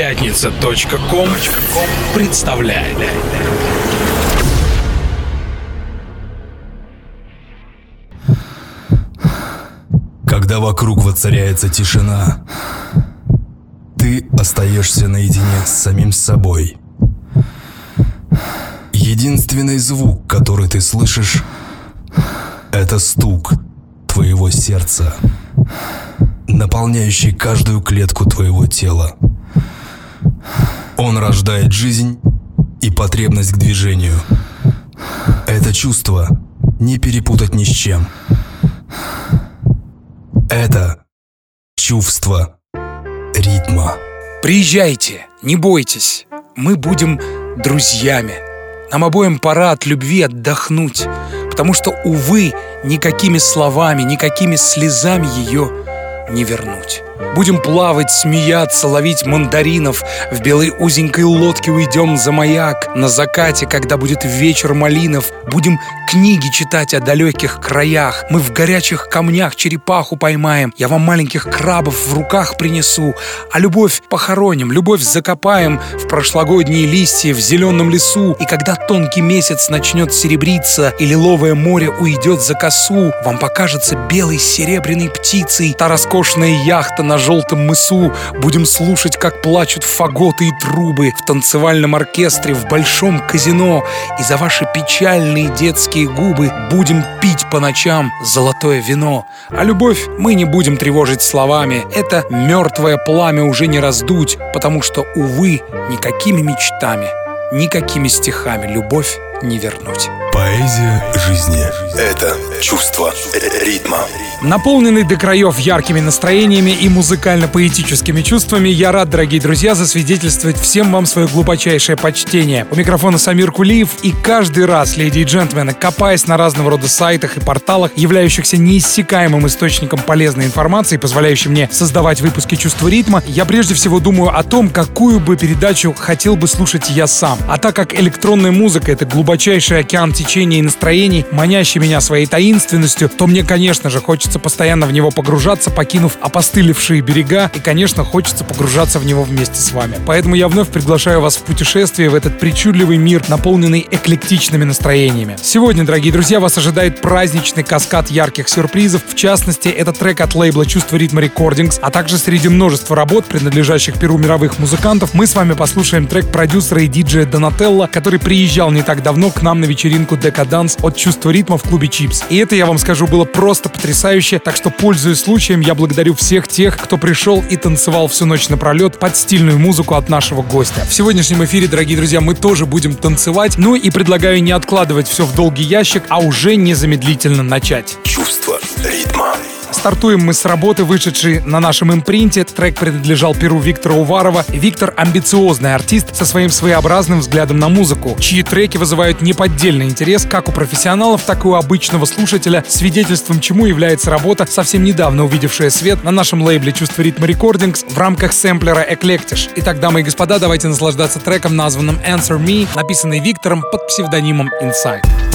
Пятница.ком представляет. Когда вокруг воцаряется тишина, ты остаешься наедине с самим собой. Единственный звук, который ты слышишь, это стук твоего сердца, наполняющий каждую клетку твоего тела. Он рождает жизнь и потребность к движению. Это чувство не перепутать ни с чем. Это чувство ритма. Приезжайте, не бойтесь, мы будем друзьями. Нам обоим пора от любви отдохнуть, потому что, увы, никакими словами, никакими слезами ее не вернуть. Будем плавать, смеяться, ловить мандаринов. В белой узенькой лодке уйдем за маяк. На закате, когда будет вечер малинов Будем книги читать о далеких краях. Мы в горячих камнях черепаху поймаем. Я вам маленьких крабов в руках принесу. А любовь похороним, любовь закопаем В прошлогодние листья в зеленом лесу. И когда тонкий месяц начнет серебриться И лиловое море уйдет за косу Вам покажется белой серебряной птицей Та роскошная яхта на желтом мысу. Будем слушать, как плачут фаготы и трубы В танцевальном оркестре, в большом казино. И за ваши печальные детские губы Будем пить по ночам золотое вино. А любовь мы не будем тревожить словами. Это мертвое пламя уже не раздуть Потому что, увы, никакими мечтами Никакими стихами любовь не вернуть. Поэзия жизни – это чувство ритма. Наполненный до краев яркими настроениями и музыкально-поэтическими чувствами, я рад, дорогие друзья, засвидетельствовать всем вам свое глубочайшее почтение. У микрофона Самир Кулиев, и каждый раз, леди и джентльмены, копаясь на разного рода сайтах и порталах, являющихся неиссякаемым источником полезной информации, позволяющим мне создавать выпуски чувства ритма, я прежде всего думаю о том, какую бы передачу хотел бы слушать я сам. А так как электронная музыка — это глубочайший океан течений настроений, манящий меня своей таинственностью, то мне, конечно же, хочется постоянно в него погружаться, покинув опостылевшие берега, и, конечно, хочется погружаться в него вместе с вами. Поэтому я вновь приглашаю вас в путешествие в этот причудливый мир, наполненный эклектичными настроениями. Сегодня, дорогие друзья, вас ожидает праздничный каскад ярких сюрпризов. В частности, это трек от лейбла «Чувство ритма Recordings», а также среди множества работ, принадлежащих Перу мировых музыкантов, мы с вами послушаем трек продюсера и диджея Донателла, который приезжал не так давно к нам на вечеринку Декаданс от чувства ритма в клубе Чипс. И это, я вам скажу, было просто потрясающе, так что, пользуясь случаем, я благодарю всех тех, кто пришел и танцевал всю ночь напролет под стильную музыку от нашего гостя. В сегодняшнем эфире, дорогие друзья, мы тоже будем танцевать, ну и предлагаю не откладывать все в долгий ящик, а уже незамедлительно начать. Чувство ритма. Стартуем мы с работы, вышедшей на нашем импринте. Трек принадлежал перу Виктора Уварова. Виктор — амбициозный артист со своим своеобразным взглядом на музыку, чьи треки вызывают неподдельный интерес как у профессионалов, так и у обычного слушателя, свидетельством чему является работа, совсем недавно увидевшая свет на нашем лейбле «Чувство ритма Рекордингс» в рамках сэмплера «Эклектиш». Итак, дамы и господа, давайте наслаждаться треком, названным «Answer Me», написанный Виктором под псевдонимом Inside.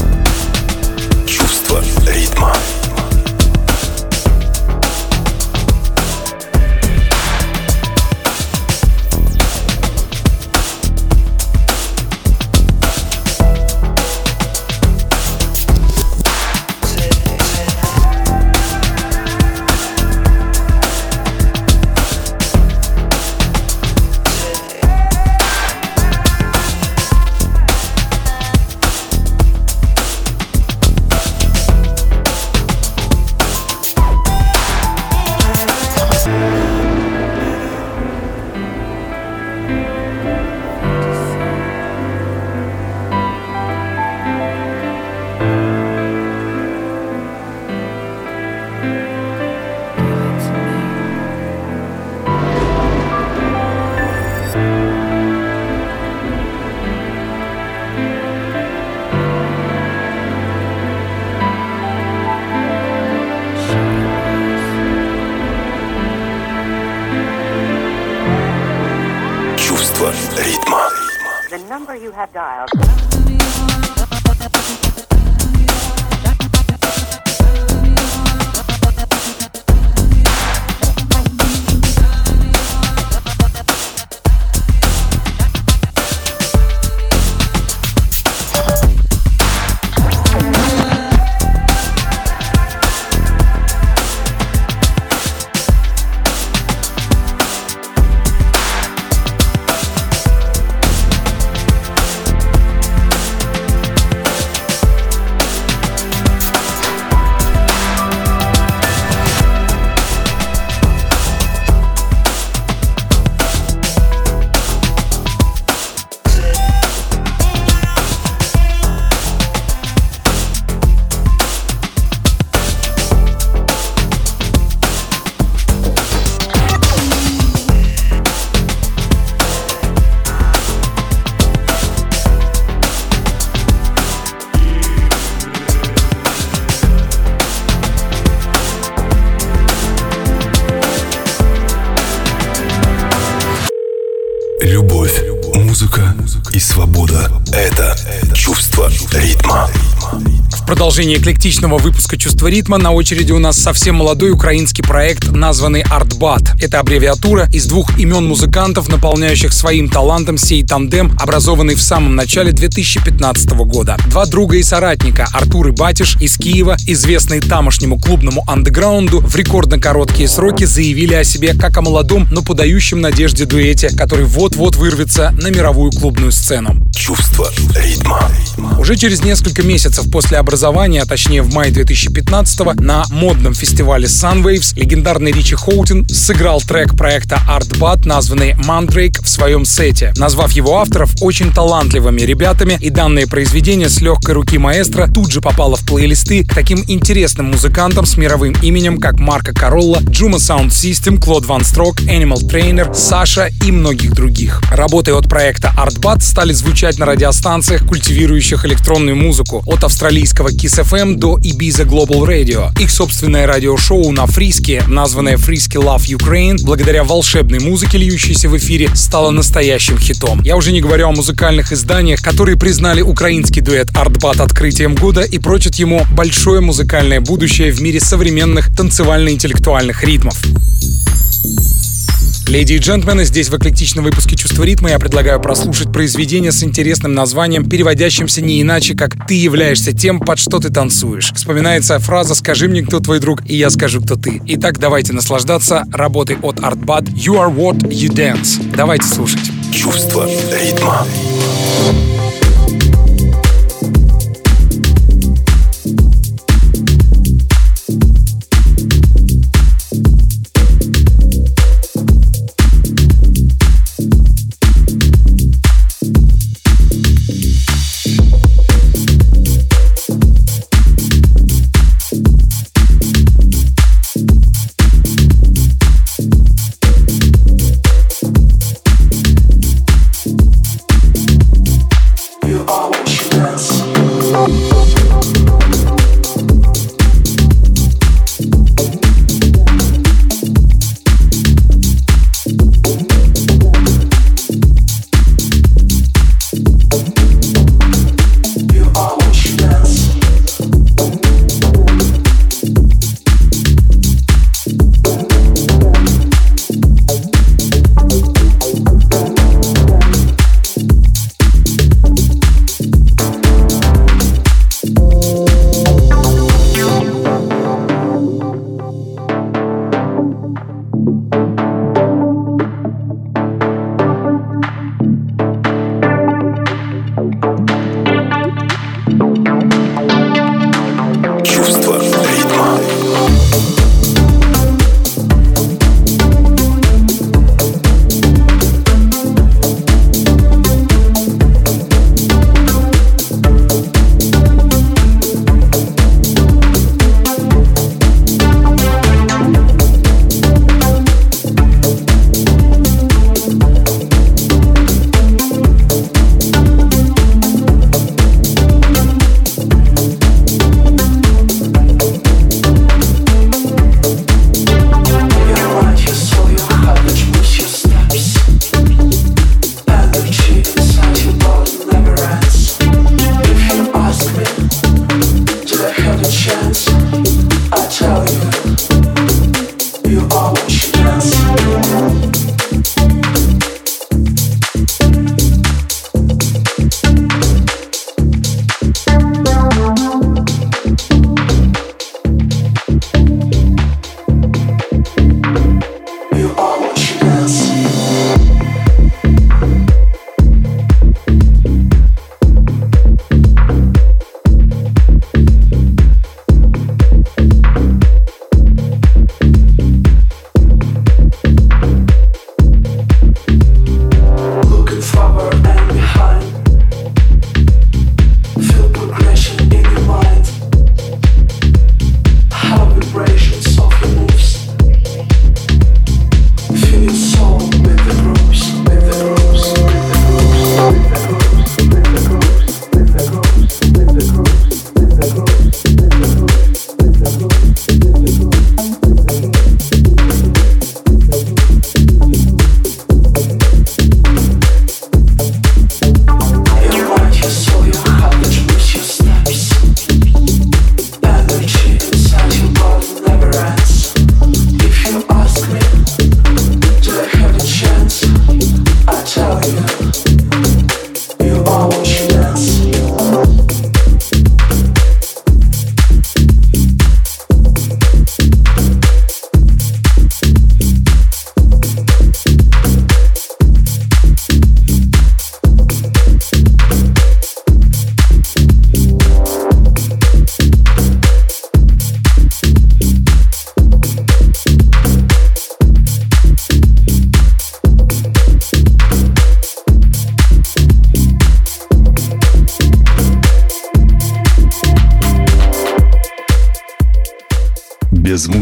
Продолжение эклектичного выпуска «Чувство ритма» на очереди у нас совсем молодой украинский проект, названный «Артбат». Это аббревиатура из двух имен музыкантов, наполняющих своим талантом сей тандем, образованный в самом начале 2015 года. Два друга и соратника, Артур и Батиш из Киева, известные тамошнему клубному андеграунду, в рекордно короткие сроки заявили о себе как о молодом, но подающем надежде дуэте, который вот-вот вырвется на мировую клубную сцену. Чувство ритма. Уже через несколько месяцев после образования, а точнее в мае 2015 на модном фестивале Sunwaves легендарный Ричи Хоутин сыграл трек проекта Art Bat, названный Mandrake, в своем сете, назвав его авторов очень талантливыми ребятами, и данное произведение с легкой руки маэстро тут же попало в плейлисты к таким интересным музыкантам с мировым именем, как Марко Королла, Juma Sound System, Клод Ван Строк, Animal Trainer, Саша и многих других. Работы от проекта Art Bat стали звучать на радиостанциях, культивирующих электронную музыку, от австралийского Kiss FM до Ibiza Global Radio. Их собственное радиошоу на фриске, названное Фриски Love Ukraine, благодаря волшебной музыке, льющейся в эфире, стало настоящим хитом. Я уже не говорю о музыкальных изданиях, которые признали украинский дуэт Артбат открытием года и прочат ему большое музыкальное будущее в мире современных танцевально-интеллектуальных ритмов. Леди и джентльмены, здесь в эклектичном выпуске «Чувство ритма» я предлагаю прослушать произведение с интересным названием, переводящимся не иначе, как «Ты являешься тем, под что ты танцуешь». Вспоминается фраза «Скажи мне, кто твой друг, и я скажу, кто ты». Итак, давайте наслаждаться работой от Artbad «You are what you dance». Давайте слушать. Чувство ритма.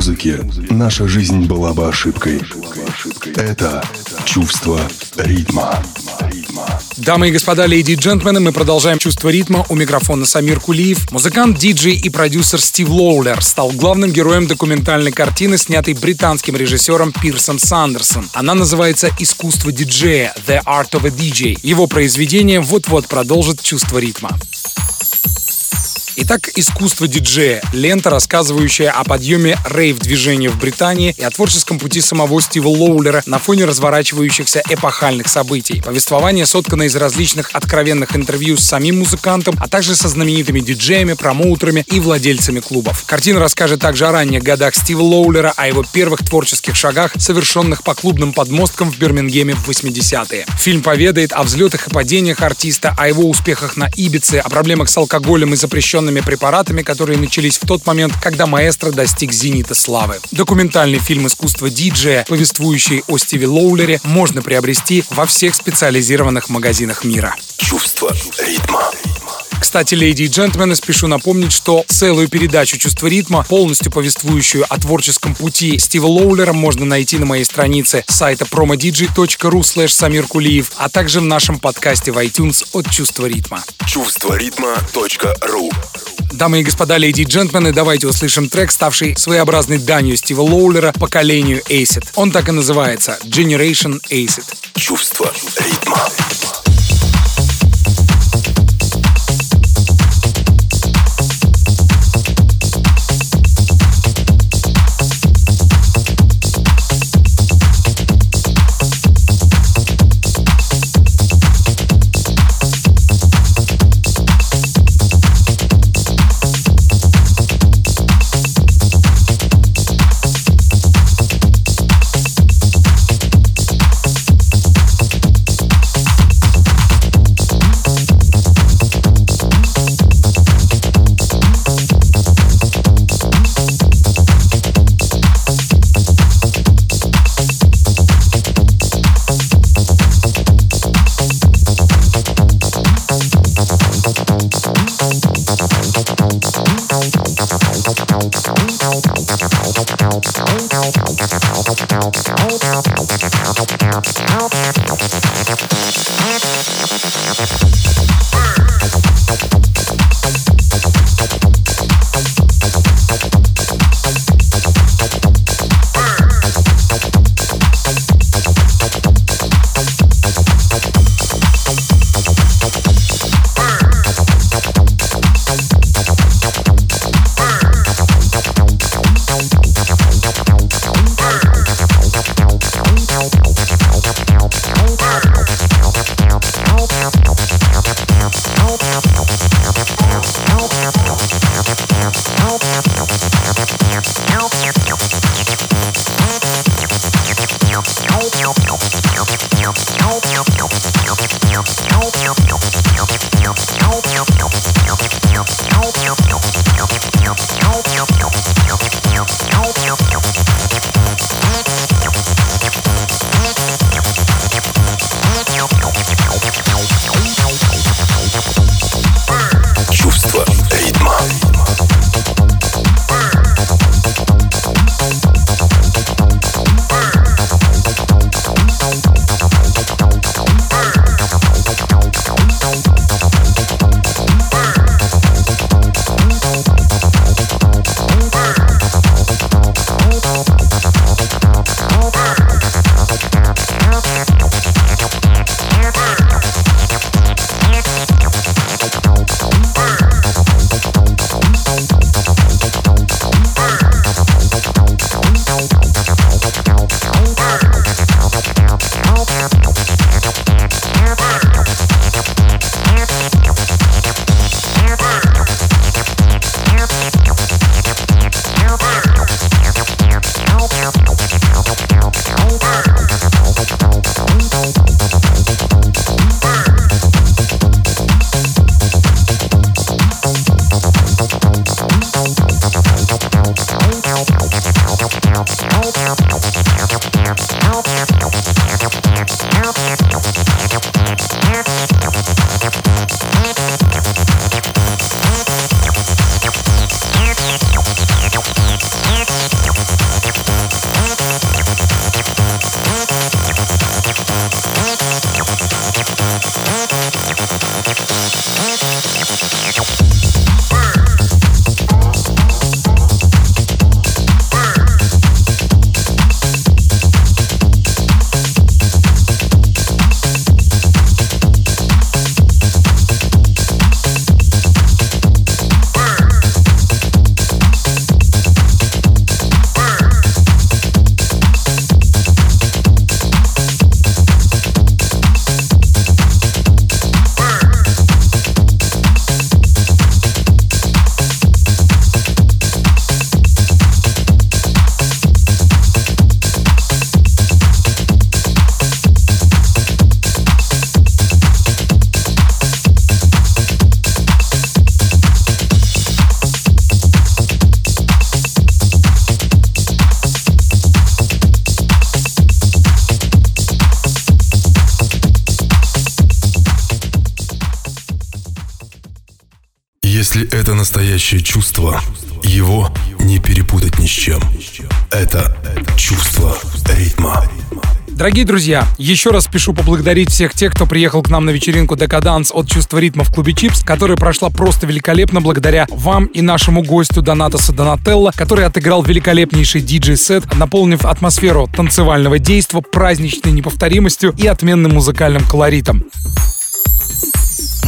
Музыки наша жизнь была бы ошибкой. Это чувство ритма. Дамы и господа, леди и джентльмены, мы продолжаем чувство ритма. У микрофона Самир Кулиев. Музыкант, диджей и продюсер Стив Лоулер стал главным героем документальной картины, снятой британским режиссером Пирсом Сандерсон. Она называется «Искусство диджея» «The Art of a DJ». Его произведение вот-вот продолжит чувство ритма. Итак, искусство диджея. Лента, рассказывающая о подъеме рейв-движения в Британии и о творческом пути самого Стива Лоулера на фоне разворачивающихся эпохальных событий. Повествование соткано из различных откровенных интервью с самим музыкантом, а также со знаменитыми диджеями, промоутерами и владельцами клубов. Картина расскажет также о ранних годах Стива Лоулера, о его первых творческих шагах, совершенных по клубным подмосткам в Бирмингеме в 80-е. Фильм поведает о взлетах и падениях артиста, о его успехах на Ибице, о проблемах с алкоголем и запрещенным запрещенными препаратами, которые начались в тот момент, когда маэстро достиг зенита славы. Документальный фильм «Искусство диджея», повествующий о Стиве Лоулере, можно приобрести во всех специализированных магазинах мира. Чувство ритма. Кстати, леди и джентльмены, спешу напомнить, что целую передачу «Чувство ритма», полностью повествующую о творческом пути Стива Лоулера, можно найти на моей странице сайта promodj.ru slash Самир Кулиев, а также в нашем подкасте в iTunes от «Чувство ритма». Чувство ритма.ру Дамы и господа, леди и джентльмены, давайте услышим трек, ставший своеобразной данью Стива Лоулера поколению Acid. Он так и называется — Generation Acid. Чувство ритма. Help, help, help, help, настоящее чувство, его не перепутать ни с чем. Это чувство ритма. Дорогие друзья, еще раз спешу поблагодарить всех тех, кто приехал к нам на вечеринку Декаданс от Чувства ритма в клубе Чипс, которая прошла просто великолепно благодаря вам и нашему гостю Донатаса Донателло, который отыграл великолепнейший диджей-сет, наполнив атмосферу танцевального действа, праздничной неповторимостью и отменным музыкальным колоритом.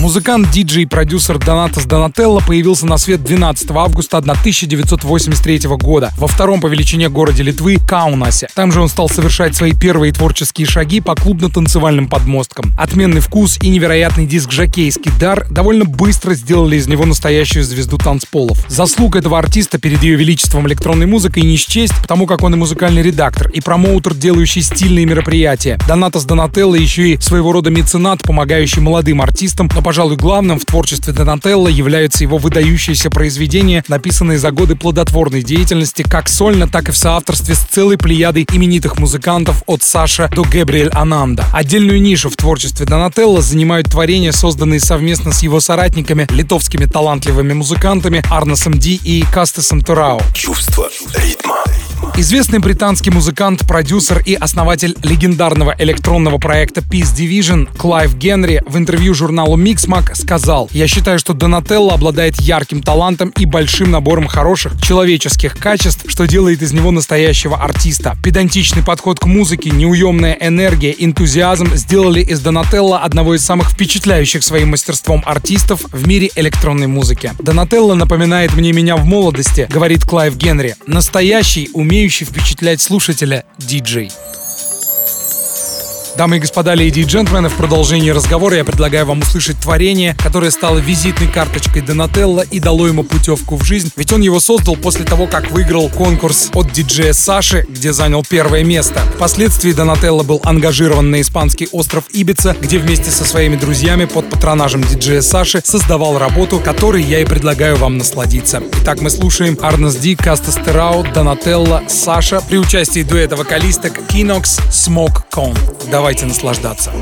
Музыкант, диджей и продюсер Донатас Донателло появился на свет 12 августа 1983 года во втором по величине городе Литвы Каунасе. Там же он стал совершать свои первые творческие шаги по клубно-танцевальным подмосткам. Отменный вкус и невероятный диск-жокейский дар довольно быстро сделали из него настоящую звезду танцполов. Заслуг этого артиста перед ее величеством электронной музыкой не счесть, потому как он и музыкальный редактор, и промоутер, делающий стильные мероприятия. Донатас Донателло еще и своего рода меценат, помогающий молодым артистам, но, пожалуй, главным в творчестве Донателло являются его выдающиеся произведения, написанные за годы плодотворной деятельности как сольно, так и в соавторстве с целой плеядой именитых музыкантов от Саша до Гэбриэль Ананда. Отдельную нишу в творчестве Донателло занимают творения, созданные совместно с его соратниками, литовскими талантливыми музыкантами Арносом Ди и Кастесом Турао. Чувство ритма. Известный британский музыкант, продюсер и основатель легендарного электронного проекта Peace Division Клайв Генри в интервью журналу Mixmag сказал «Я считаю, что Донателло обладает ярким талантом и большим набором хороших человеческих качеств, что делает из него настоящего артиста. Педантичный подход к музыке, неуемная энергия, энтузиазм сделали из Донателло одного из самых впечатляющих своим мастерством артистов в мире электронной музыки. Донателло напоминает мне меня в молодости, говорит Клайв Генри. Настоящий, умеющий умеющий впечатлять слушателя диджей. Дамы и господа, леди и джентльмены, в продолжении разговора я предлагаю вам услышать творение, которое стало визитной карточкой Донателло и дало ему путевку в жизнь, ведь он его создал после того, как выиграл конкурс от диджея Саши, где занял первое место. Впоследствии Донателло был ангажирован на испанский остров Ибица, где вместе со своими друзьями под патронажем диджея Саши создавал работу, которой я и предлагаю вам насладиться. Итак, мы слушаем Арнес Ди, Кастас Терау, Донателло, Саша при участии дуэта вокалисток Кинокс, Smoke Cone. Давай Давайте наслаждаться.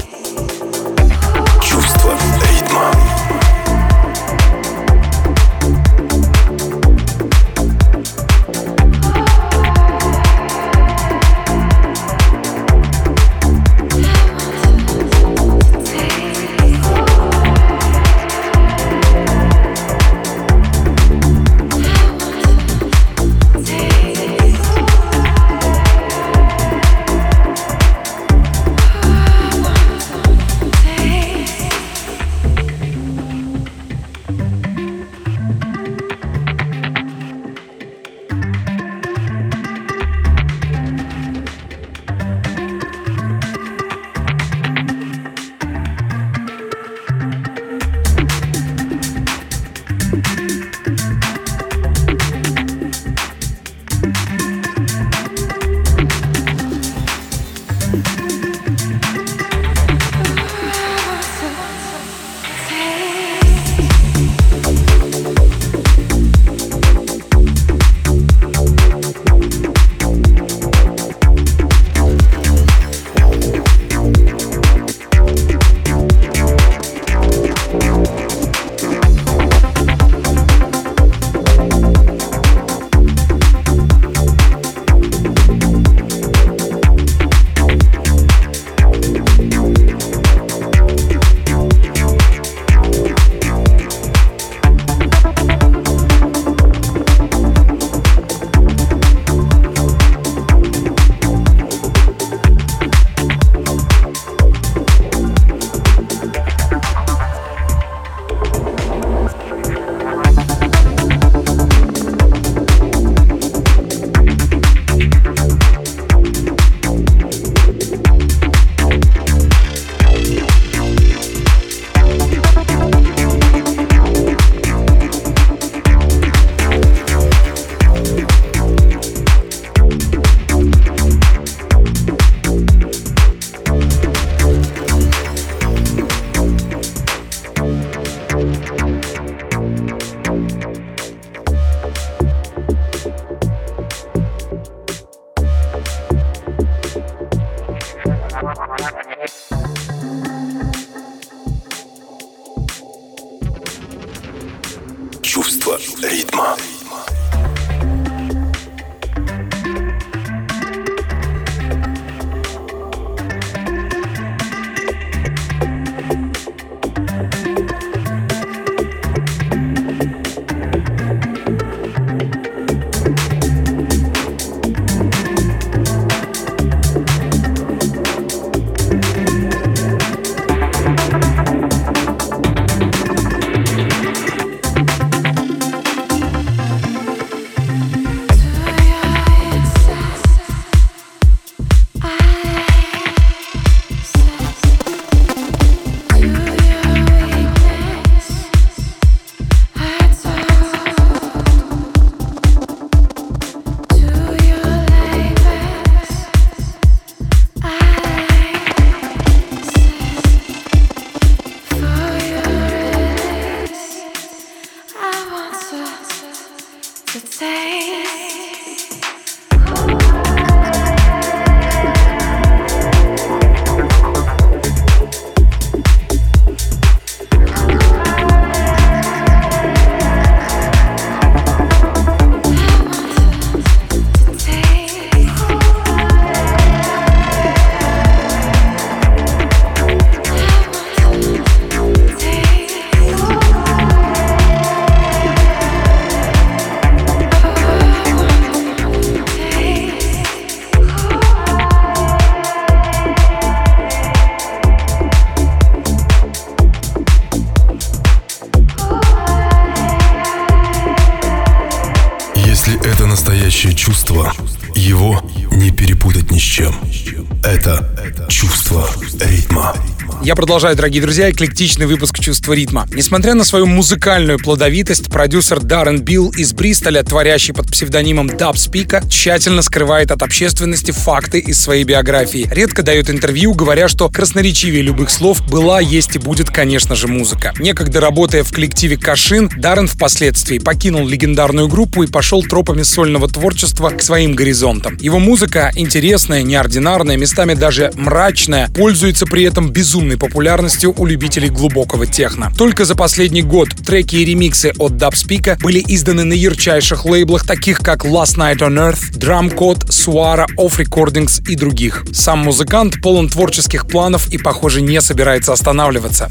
Я продолжаю, дорогие друзья, эклектичный выпуск «Чувства ритма». Несмотря на свою музыкальную плодовитость, продюсер Даррен Билл из Бристоля, творящий под псевдонимом Даб Спика, тщательно скрывает от общественности факты из своей биографии. Редко дает интервью, говоря, что красноречивее любых слов была, есть и будет, конечно же, музыка. Некогда работая в коллективе Кашин, Даррен впоследствии покинул легендарную группу и пошел тропами сольного творчества к своим горизонтам. Его музыка интересная, неординарная, местами даже мрачная, пользуется при этом безумной популярностью у любителей глубокого техно. Только за последний год треки и ремиксы от Dubspeak были изданы на ярчайших лейблах, таких как Last Night on Earth, Drum Code, Suara, Off Recordings и других. Сам музыкант полон творческих планов и, похоже, не собирается останавливаться.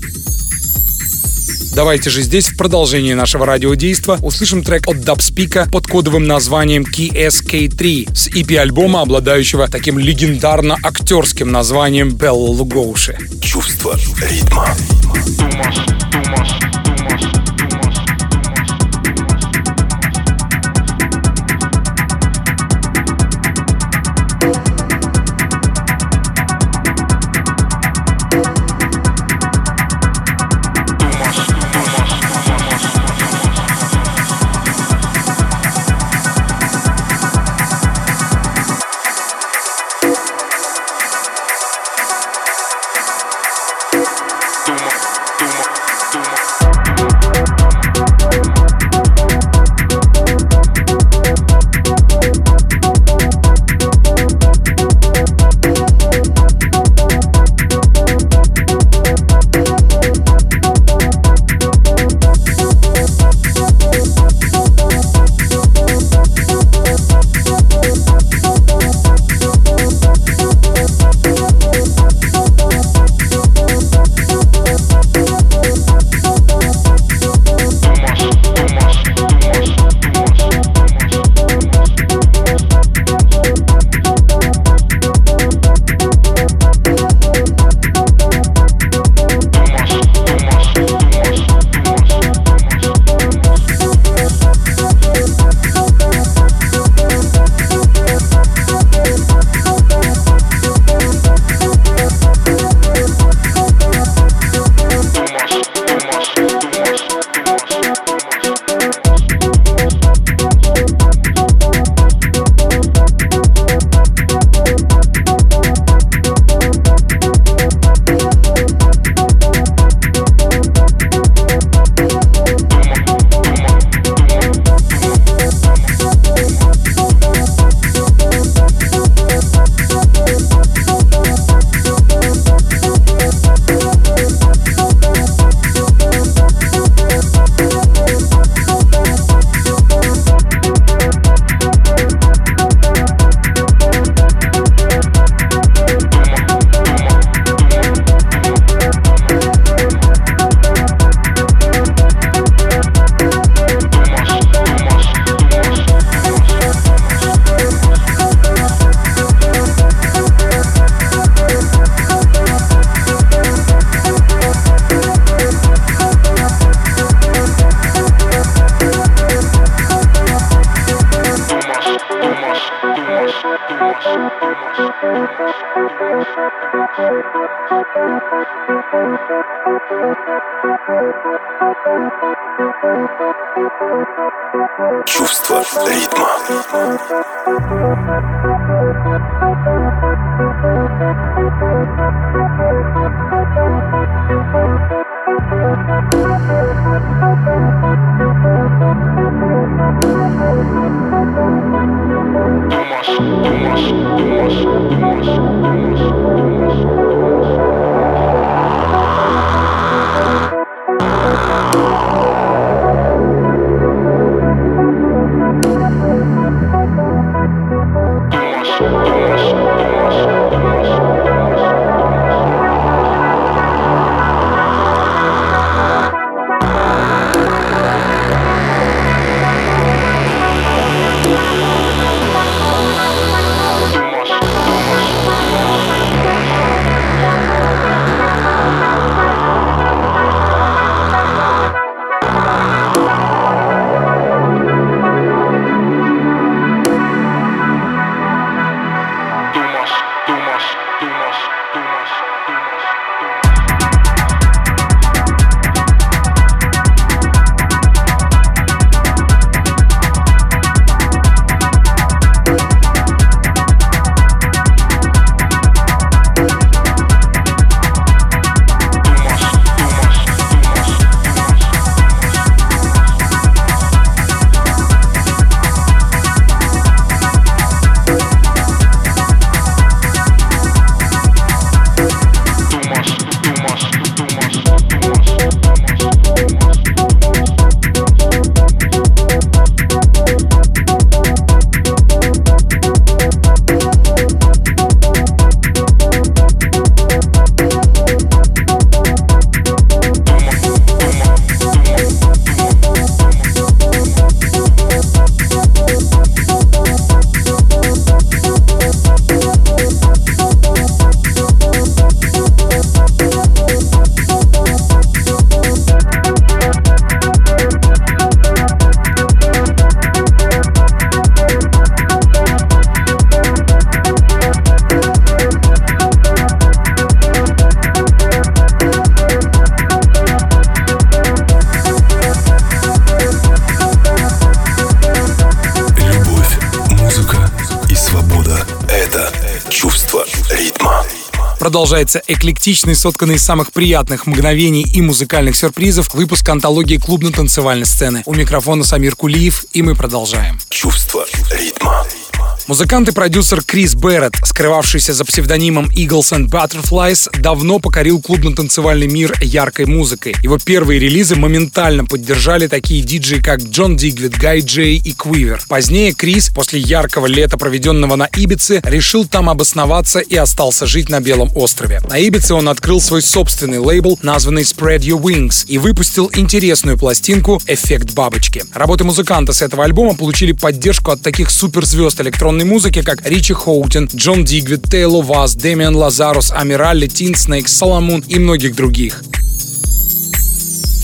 Давайте же здесь в продолжении нашего радиодейства услышим трек от Dubspeak под кодовым названием KSK3 с EP-альбома, обладающего таким легендарно-актерским названием Белла Лугоуши. Чувство ритма. Tuma, tuma, tuma. Música Продолжается эклектичный, сотканный из самых приятных мгновений и музыкальных сюрпризов выпуск антологии клубно-танцевальной сцены. У микрофона Самир Кулиев, и мы продолжаем. Музыкант и продюсер Крис Берретт, скрывавшийся за псевдонимом Eagles and Butterflies, давно покорил клубно-танцевальный мир яркой музыкой. Его первые релизы моментально поддержали такие диджеи, как Джон Дигвид, Гай Джей и Квивер. Позднее Крис, после яркого лета, проведенного на Ибице, решил там обосноваться и остался жить на Белом острове. На Ибице он открыл свой собственный лейбл, названный Spread Your Wings, и выпустил интересную пластинку «Эффект бабочки». Работы музыканта с этого альбома получили поддержку от таких суперзвезд электронной электронной музыки, как Ричи Хоутин, Джон Дигвид, Тейло Ваз, Дэмиан Лазарус, Амиралли, Тин Снейк, Соломон и многих других.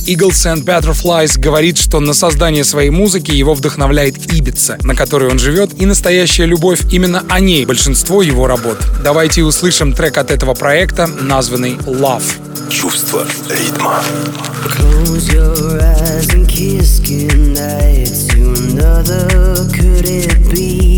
Eagles and Butterflies говорит, что на создание своей музыки его вдохновляет Ибица, на которой он живет, и настоящая любовь именно о ней большинство его работ. Давайте услышим трек от этого проекта, названный Love. Чувство ритма. Close your eyes and kiss goodnight to another. Could it be?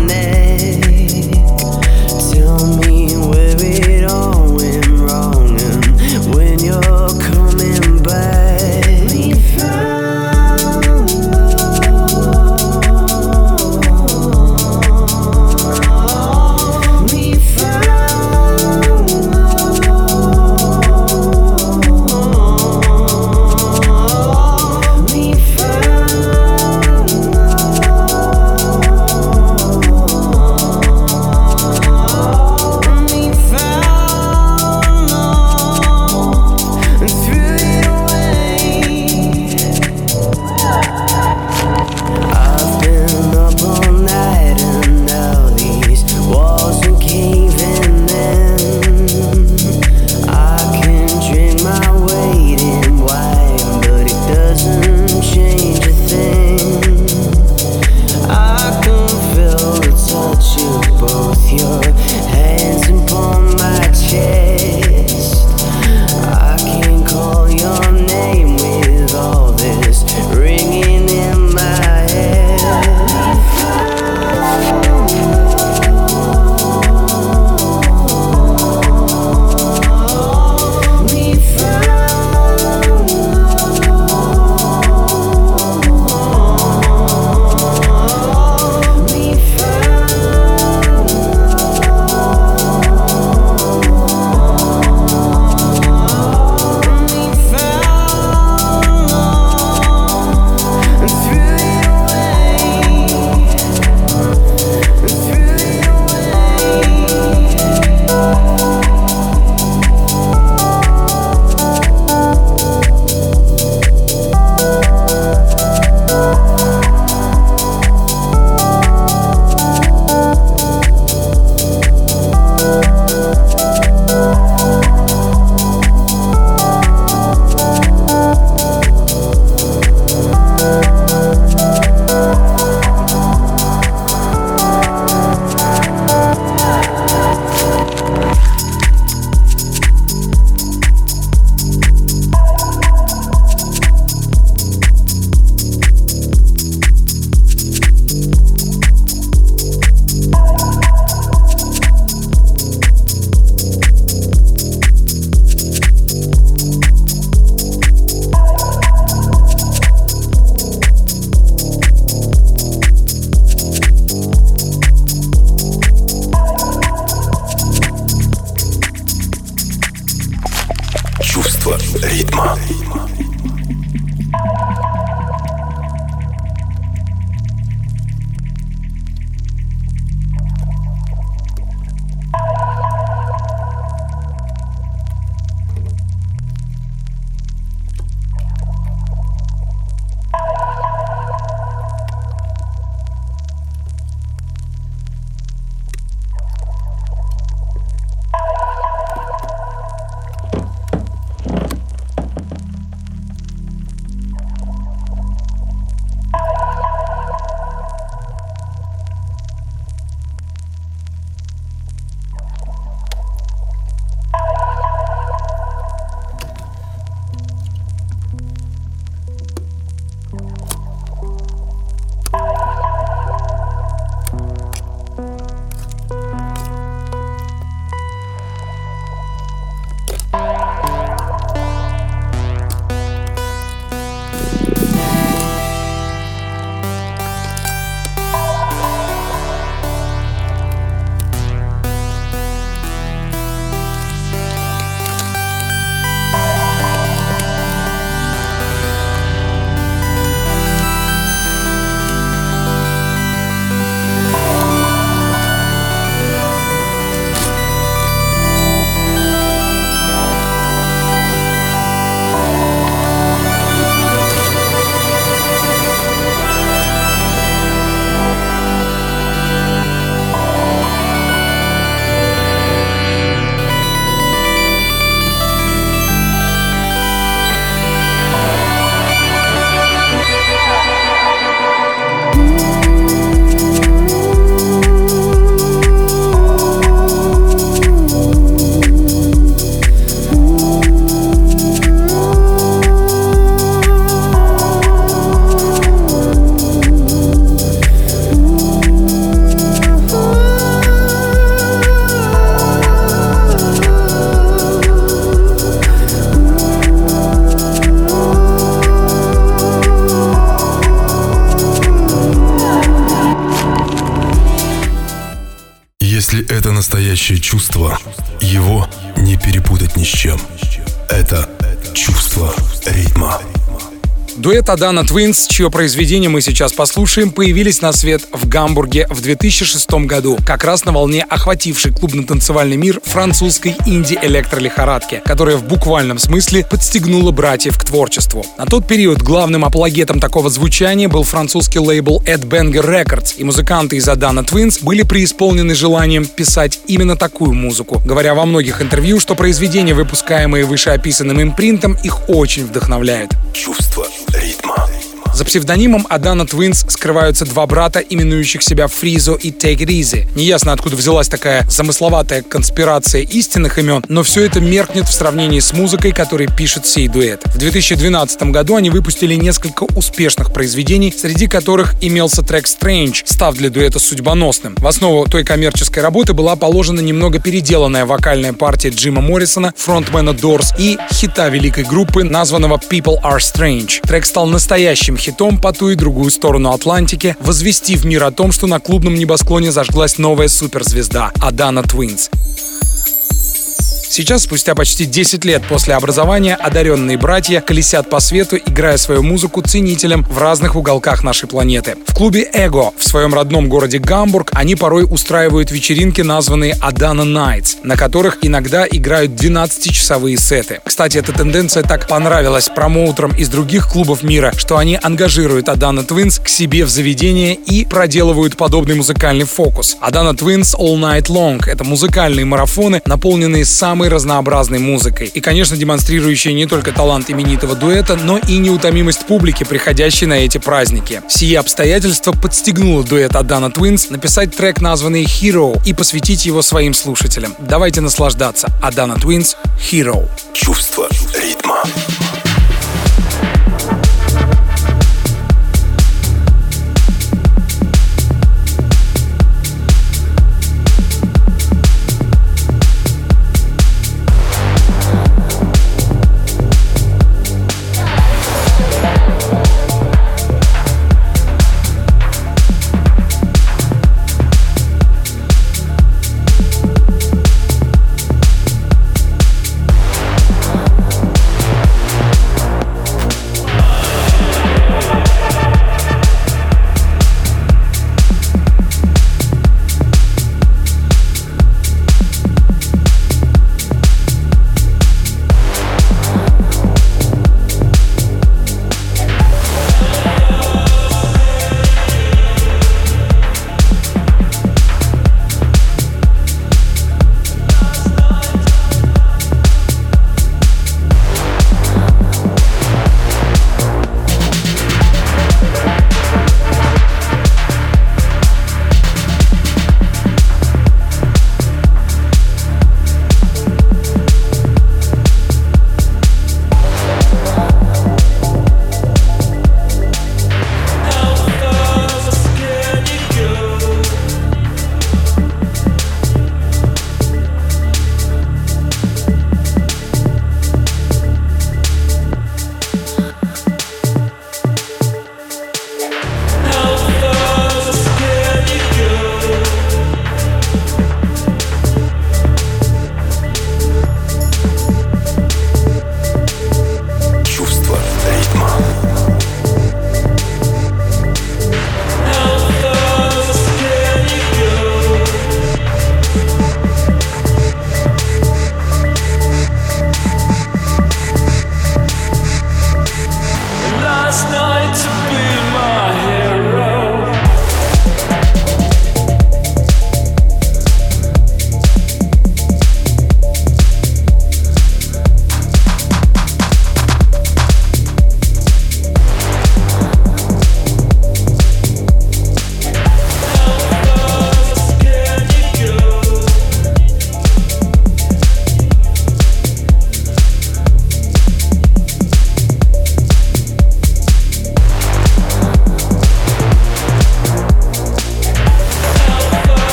настоящее чувство, Дуэт Adana Twins, чье произведение мы сейчас послушаем, появились на свет в Гамбурге в 2006 году, как раз на волне охватившей клубно-танцевальный мир французской инди-электролихорадки, которая в буквальном смысле подстегнула братьев к творчеству. На тот период главным апологетом такого звучания был французский лейбл Ed Banger Records, и музыканты из Adana Twins были преисполнены желанием писать именно такую музыку, говоря во многих интервью, что произведения, выпускаемые вышеописанным импринтом, их очень вдохновляют. Чувство. За псевдонимом Адана Твинс скрываются два брата, именующих себя Фризо и Take It. Неясно, откуда взялась такая замысловатая конспирация истинных имен, но все это меркнет в сравнении с музыкой, которой пишет сей дуэт. В 2012 году они выпустили несколько успешных произведений, среди которых имелся трек Strange, став для дуэта судьбоносным. В основу той коммерческой работы была положена немного переделанная вокальная партия Джима Моррисона, фронтмена Doors и хита великой группы, названного People Are Strange. Трек стал настоящим хитом по ту и другую сторону Атлантики, возвестив мир о том, что на клубном небосклоне зажглась новая суперзвезда — Adana Twins. Сейчас, спустя почти 10 лет после образования, одаренные братья колесят по свету, играя свою музыку ценителям в разных уголках нашей планеты. В клубе «Эго» в своем родном городе Гамбург они порой устраивают вечеринки, названные «Adana Nights», на которых иногда играют 12-часовые сеты. Кстати, эта тенденция так понравилась промоутерам из других клубов мира, что они ангажируют Adana Twins к себе в заведение и проделывают подобный музыкальный фокус. Adana Twins All Night Long — это музыкальные марафоны, наполненные самыми самой разнообразной музыкой. И, конечно, демонстрирующие не только талант именитого дуэта, но и неутомимость публики, приходящей на эти праздники. Сие обстоятельства подстегнуло дуэт Адана Twins написать трек, названный Hero, и посвятить его своим слушателям. Давайте наслаждаться. Адана Twins Hero. Чувство ритма.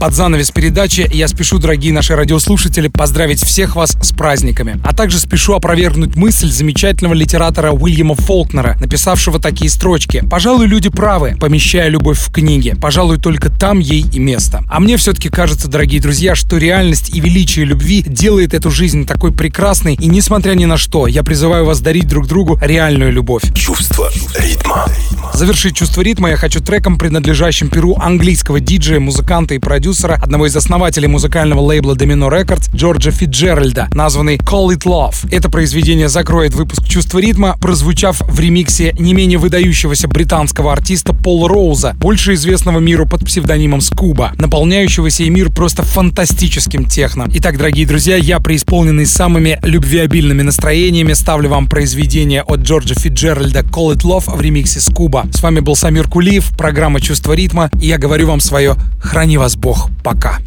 Под занавес передачи я спешу, дорогие наши радиослушатели, поздравить всех вас с праздниками. А также спешу опровергнуть мысль замечательного литератора Уильяма Фолкнера, написавшего такие строчки. «Пожалуй, люди правы, помещая любовь в книге. Пожалуй, только там ей и место». А мне все-таки кажется, дорогие друзья, что реальность и величие любви делает эту жизнь такой прекрасной, и несмотря ни на что, я призываю вас дарить друг другу реальную любовь. Чувство ритма. Завершить чувство ритма я хочу треком, принадлежащим перу английского диджея, музыканта и продюсера одного из основателей музыкального лейбла Domino Records, Джорджа Фиджеральда, названный Call It Love. Это произведение закроет выпуск «Чувство ритма», прозвучав в ремиксе не менее выдающегося британского артиста Пола Роуза, больше известного миру под псевдонимом Скуба, наполняющего сей мир просто фантастическим техно. Итак, дорогие друзья, я, преисполненный самыми любвеобильными настроениями, ставлю вам произведение от Джорджа Фиджеральда Call It Love в ремиксе Скуба. С вами был Самир Кулиев, программа «Чувство ритма», и я говорю вам свое «Храни вас Бог». Пока.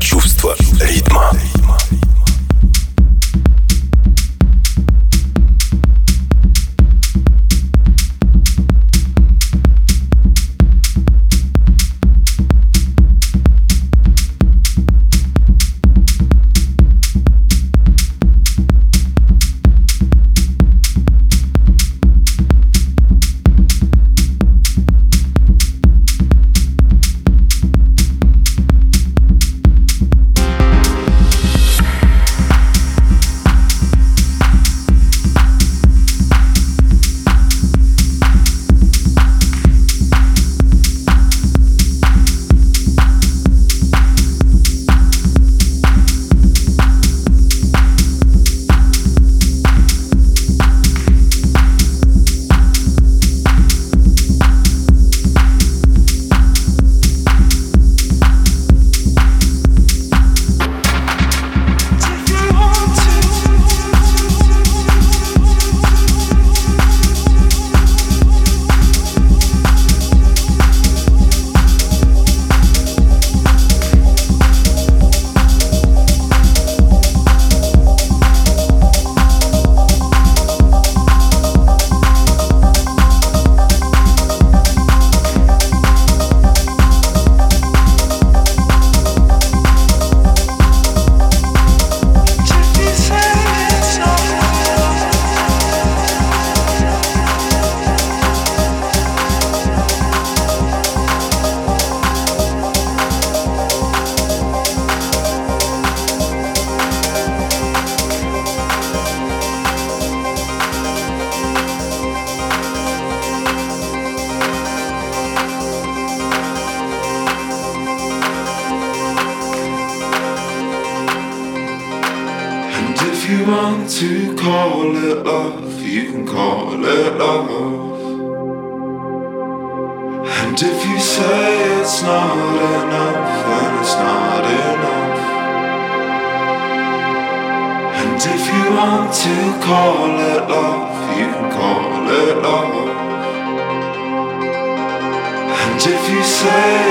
Чувство ритма. call it love, you can call it love. And if you say